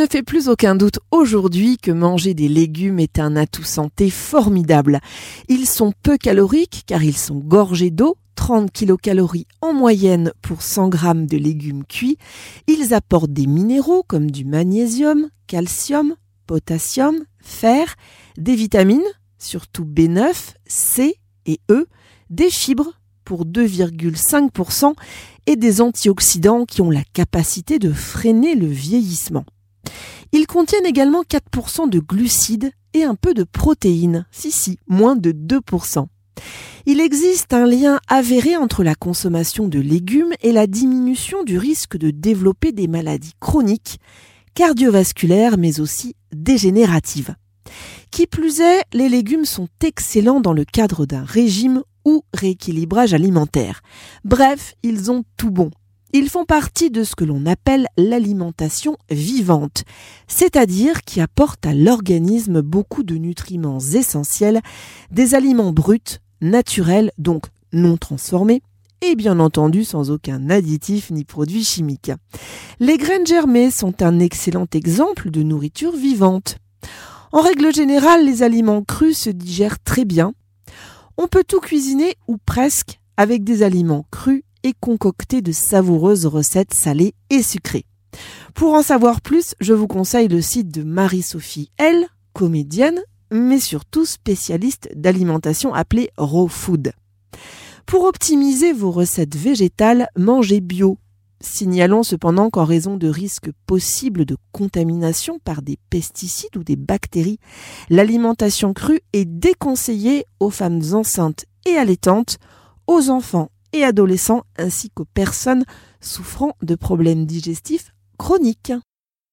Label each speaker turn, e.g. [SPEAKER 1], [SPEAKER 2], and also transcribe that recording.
[SPEAKER 1] ne fait plus aucun doute aujourd'hui que manger des légumes est un atout santé formidable. Ils sont peu caloriques car ils sont gorgés d'eau, 30 kilocalories en moyenne pour 100 grammes de légumes cuits. Ils apportent des minéraux comme du magnésium, calcium, potassium, fer, des vitamines, surtout B9, C et E, des fibres pour 2,5% et des antioxydants qui ont la capacité de freiner le vieillissement. Ils contiennent également 4% de glucides et un peu de protéines, si si, moins de 2%. Il existe un lien avéré entre la consommation de légumes et la diminution du risque de développer des maladies chroniques, cardiovasculaires mais aussi dégénératives. Qui plus est, les légumes sont excellents dans le cadre d'un régime ou rééquilibrage alimentaire. Bref, ils ont tout bon. Ils font partie de ce que l'on appelle l'alimentation vivante, c'est-à-dire qui apporte à l'organisme beaucoup de nutriments essentiels, des aliments bruts, naturels, donc non transformés, et bien entendu sans aucun additif ni produit chimique. Les graines germées sont un excellent exemple de nourriture vivante. En règle générale, les aliments crus se digèrent très bien. On peut tout cuisiner ou presque avec des aliments crus et concocter de savoureuses recettes salées et sucrées. Pour en savoir plus, je vous conseille le site de Marie-Sophie L, comédienne, mais surtout spécialiste d'alimentation appelée Raw Food. Pour optimiser vos recettes végétales, mangez bio. Signalons cependant qu'en raison de risques possibles de contamination par des pesticides ou des bactéries, l'alimentation crue est déconseillée aux femmes enceintes et allaitantes, aux enfants et adolescents ainsi qu'aux personnes souffrant de problèmes digestifs chroniques.